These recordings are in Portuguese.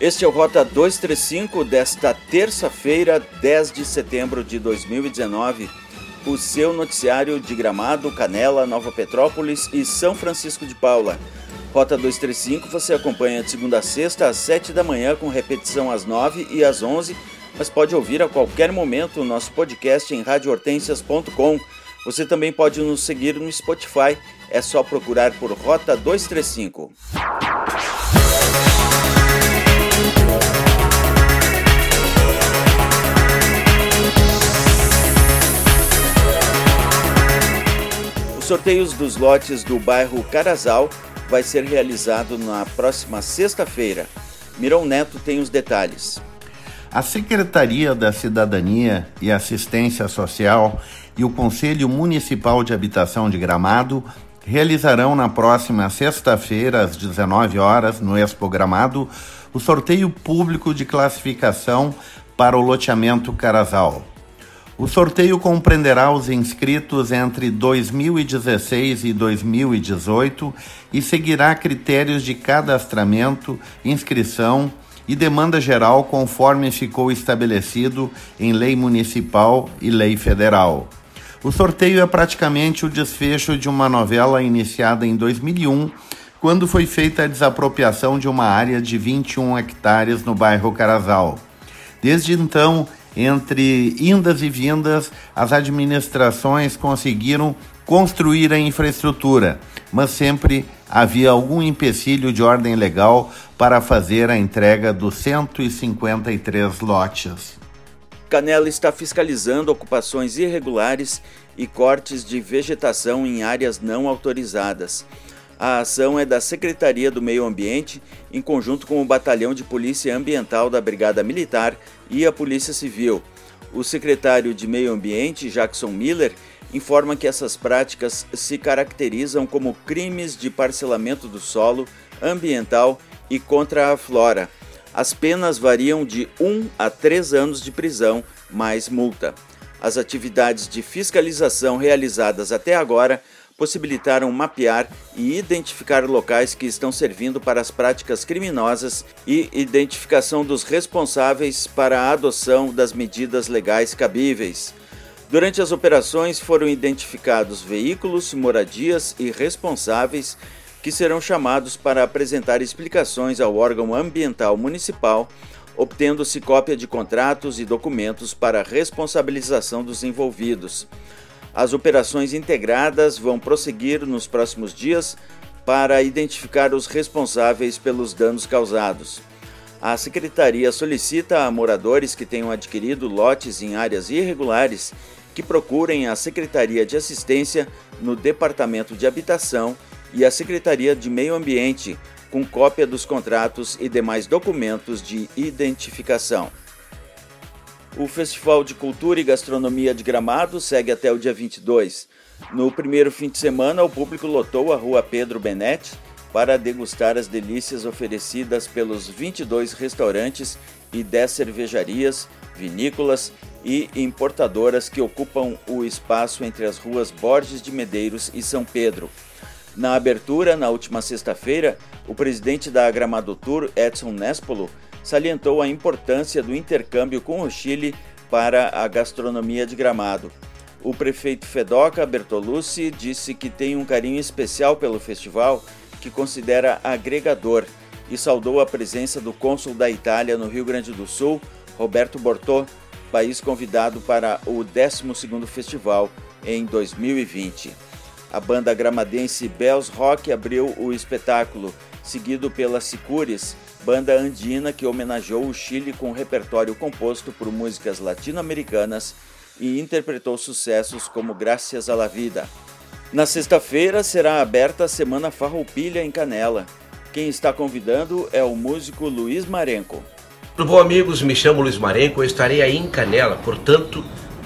Este é o Rota 235 desta terça-feira, 10 de setembro de 2019. O seu noticiário de Gramado, Canela, Nova Petrópolis e São Francisco de Paula. Rota 235 você acompanha de segunda a sexta às 7 da manhã, com repetição às 9 e às 11, mas pode ouvir a qualquer momento o nosso podcast em radiohortensias.com. Você também pode nos seguir no Spotify, é só procurar por Rota 235. Sorteios dos lotes do bairro Carazal vai ser realizado na próxima sexta-feira. Mirão Neto tem os detalhes. A Secretaria da Cidadania e Assistência Social e o Conselho Municipal de Habitação de Gramado realizarão na próxima sexta-feira, às 19 horas, no Expo Gramado, o sorteio público de classificação para o loteamento Carazal. O sorteio compreenderá os inscritos entre 2016 e 2018 e seguirá critérios de cadastramento, inscrição e demanda geral conforme ficou estabelecido em lei municipal e lei federal. O sorteio é praticamente o desfecho de uma novela iniciada em 2001, quando foi feita a desapropriação de uma área de 21 hectares no bairro Carazal. Desde então, entre indas e vindas, as administrações conseguiram construir a infraestrutura, mas sempre havia algum empecilho de ordem legal para fazer a entrega dos 153 lotes. Canela está fiscalizando ocupações irregulares e cortes de vegetação em áreas não autorizadas. A ação é da Secretaria do Meio Ambiente, em conjunto com o Batalhão de Polícia Ambiental da Brigada Militar e a Polícia Civil. O secretário de Meio Ambiente, Jackson Miller, informa que essas práticas se caracterizam como crimes de parcelamento do solo, ambiental e contra a flora. As penas variam de 1 a 3 anos de prisão, mais multa. As atividades de fiscalização realizadas até agora possibilitaram mapear e identificar locais que estão servindo para as práticas criminosas e identificação dos responsáveis para a adoção das medidas legais cabíveis. Durante as operações foram identificados veículos, moradias e responsáveis que serão chamados para apresentar explicações ao órgão ambiental municipal, obtendo-se cópia de contratos e documentos para responsabilização dos envolvidos. As operações integradas vão prosseguir nos próximos dias para identificar os responsáveis pelos danos causados. A Secretaria solicita a moradores que tenham adquirido lotes em áreas irregulares que procurem a Secretaria de Assistência no Departamento de Habitação e a Secretaria de Meio Ambiente, com cópia dos contratos e demais documentos de identificação. O Festival de Cultura e Gastronomia de Gramado segue até o dia 22. No primeiro fim de semana, o público lotou a rua Pedro Benetti para degustar as delícias oferecidas pelos 22 restaurantes e 10 cervejarias, vinícolas e importadoras que ocupam o espaço entre as ruas Borges de Medeiros e São Pedro. Na abertura, na última sexta-feira, o presidente da Gramado Tour, Edson Nespolo, salientou a importância do intercâmbio com o Chile para a gastronomia de Gramado. O prefeito Fedoca Bertolucci disse que tem um carinho especial pelo festival, que considera agregador, e saudou a presença do cônsul da Itália no Rio Grande do Sul, Roberto Bortô, país convidado para o 12º festival em 2020. A banda gramadense Bells Rock abriu o espetáculo, seguido pela Sicures, banda andina que homenageou o Chile com um repertório composto por músicas latino-americanas e interpretou sucessos como Gracias a la Vida. Na sexta-feira será aberta a Semana Farroupilha em Canela. Quem está convidando é o músico Luiz Marenco. Tudo bom, amigos? Me chamo Luiz Marenco, eu estarei aí em Canela, portanto,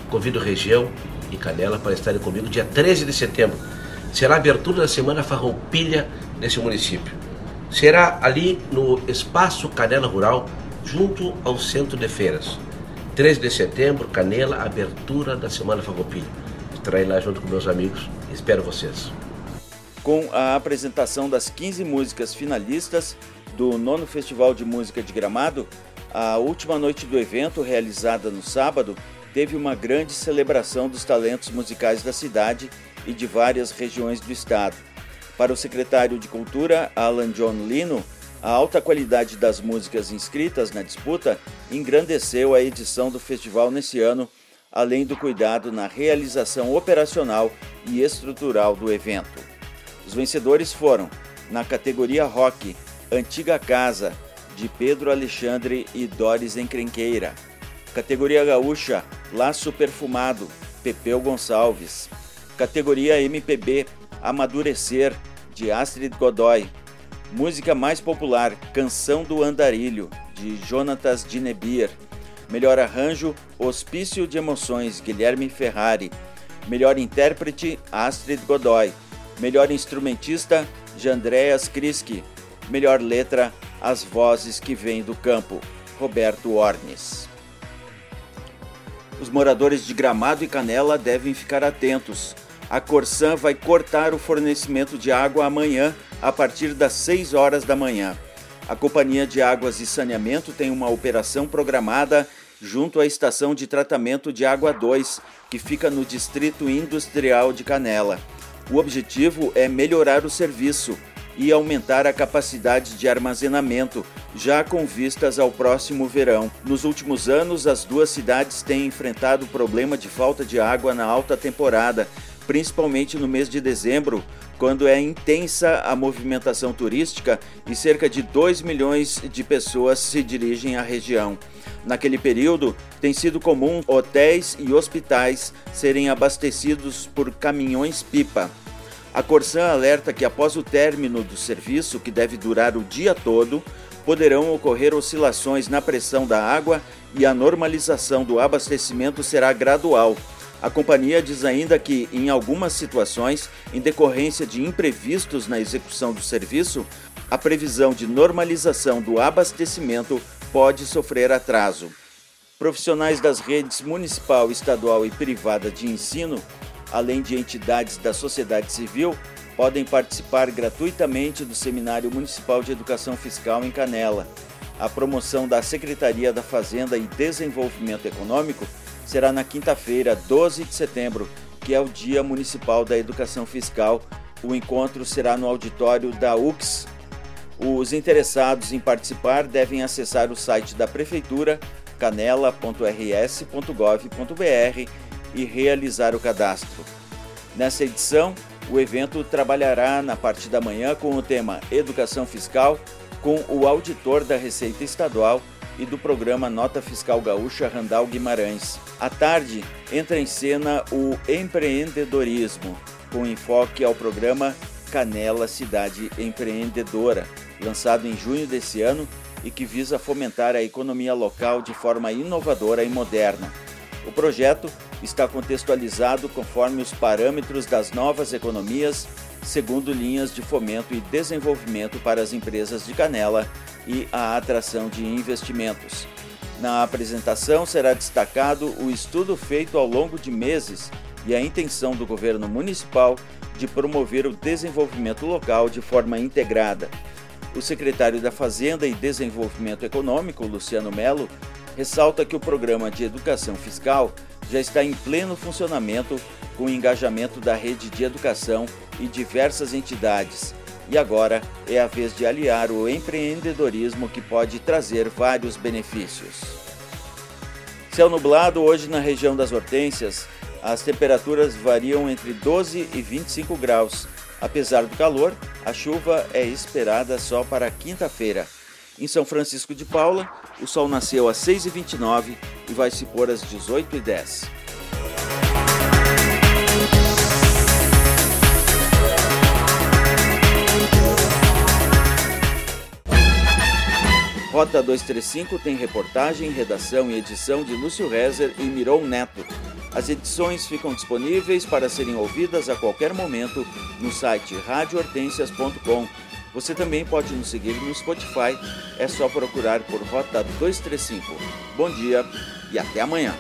convido região e Canela para estarem comigo dia 13 de setembro. Será a abertura da Semana Farroupilha nesse município será ali no Espaço Canela Rural, junto ao Centro de Feiras. 13 de setembro, Canela, abertura da Semana Farroupilha. Estarei lá junto com meus amigos. Espero vocês. Com a apresentação das 15 músicas finalistas, do nono Festival de Música de Gramado, a última noite do evento, realizada no sábado, teve uma grande celebração dos talentos musicais da cidade e de várias regiões do estado. Para o secretário de Cultura, Alan John Lino, a alta qualidade das músicas inscritas na disputa engrandeceu a edição do festival nesse ano, além do cuidado na realização operacional e estrutural do evento. Os vencedores foram, na categoria Rock, Antiga Casa, de Pedro Alexandre e Doris Encrenqueira. Categoria Gaúcha, Laço Perfumado, Pepeu Gonçalves. Categoria MPB, Amadurecer, de Astrid Godoy. Música mais popular, Canção do Andarilho, de Jonatas Dinebir. Melhor arranjo, Hospício de Emoções, Guilherme Ferrari. Melhor intérprete, Astrid Godoy. Melhor instrumentista, Jandreas Kriski. Melhor letra, As Vozes que Vêm do Campo, Roberto Ornes. Os moradores de Gramado e Canela devem ficar atentos a Corsan vai cortar o fornecimento de água amanhã a partir das 6 horas da manhã. A Companhia de Águas e Saneamento tem uma operação programada junto à estação de tratamento de água 2, que fica no Distrito Industrial de Canela. O objetivo é melhorar o serviço e aumentar a capacidade de armazenamento, já com vistas ao próximo verão. Nos últimos anos, as duas cidades têm enfrentado o problema de falta de água na alta temporada, principalmente no mês de dezembro, quando é intensa a movimentação turística e cerca de 2 milhões de pessoas se dirigem à região. Naquele período, tem sido comum hotéis e hospitais serem abastecidos por caminhões-pipa. A Corsan alerta que após o término do serviço, que deve durar o dia todo, poderão ocorrer oscilações na pressão da água e a normalização do abastecimento será gradual a companhia diz ainda que, em algumas situações, em decorrência de imprevistos na execução do serviço, a previsão de normalização do abastecimento pode sofrer atraso. Profissionais das redes municipal, estadual e privada de ensino, além de entidades da sociedade civil, podem participar gratuitamente do Seminário Municipal de Educação Fiscal em Canela. A promoção da Secretaria da Fazenda e Desenvolvimento Econômico será na quinta-feira, 12 de setembro, que é o Dia Municipal da Educação Fiscal. O encontro será no auditório da UX. Os interessados em participar devem acessar o site da Prefeitura, canela.rs.gov.br, e realizar o cadastro. Nessa edição, o evento trabalhará na parte da manhã com o tema Educação Fiscal, com o auditor da Receita Estadual e do programa Nota Fiscal Gaúcha Randal Guimarães. À tarde, entra em cena o empreendedorismo, com enfoque ao programa Canela Cidade Empreendedora, lançado em junho desse ano e que visa fomentar a economia local de forma inovadora e moderna. O projeto está contextualizado conforme os parâmetros das novas economias, segundo linhas de fomento e desenvolvimento para as empresas de Canela e a atração de investimentos. Na apresentação será destacado o estudo feito ao longo de meses e a intenção do governo municipal de promover o desenvolvimento local de forma integrada. O secretário da Fazenda e Desenvolvimento Econômico, Luciano Melo, ressalta que o programa de educação fiscal já está em pleno funcionamento com o engajamento da rede de educação e diversas entidades, e agora é a vez de aliar o empreendedorismo que pode trazer vários benefícios. Céu nublado hoje na região das Hortênsias. As temperaturas variam entre 12 e 25 graus. Apesar do calor, a chuva é esperada só para quinta-feira. Em São Francisco de Paula, o sol nasceu às 6h29 e vai se pôr às 18h10. Rota 235 tem reportagem, redação e edição de Lúcio Rezer e Miron Neto. As edições ficam disponíveis para serem ouvidas a qualquer momento no site radiohortensias.com. Você também pode nos seguir no Spotify, é só procurar por Rota 235. Bom dia e até amanhã.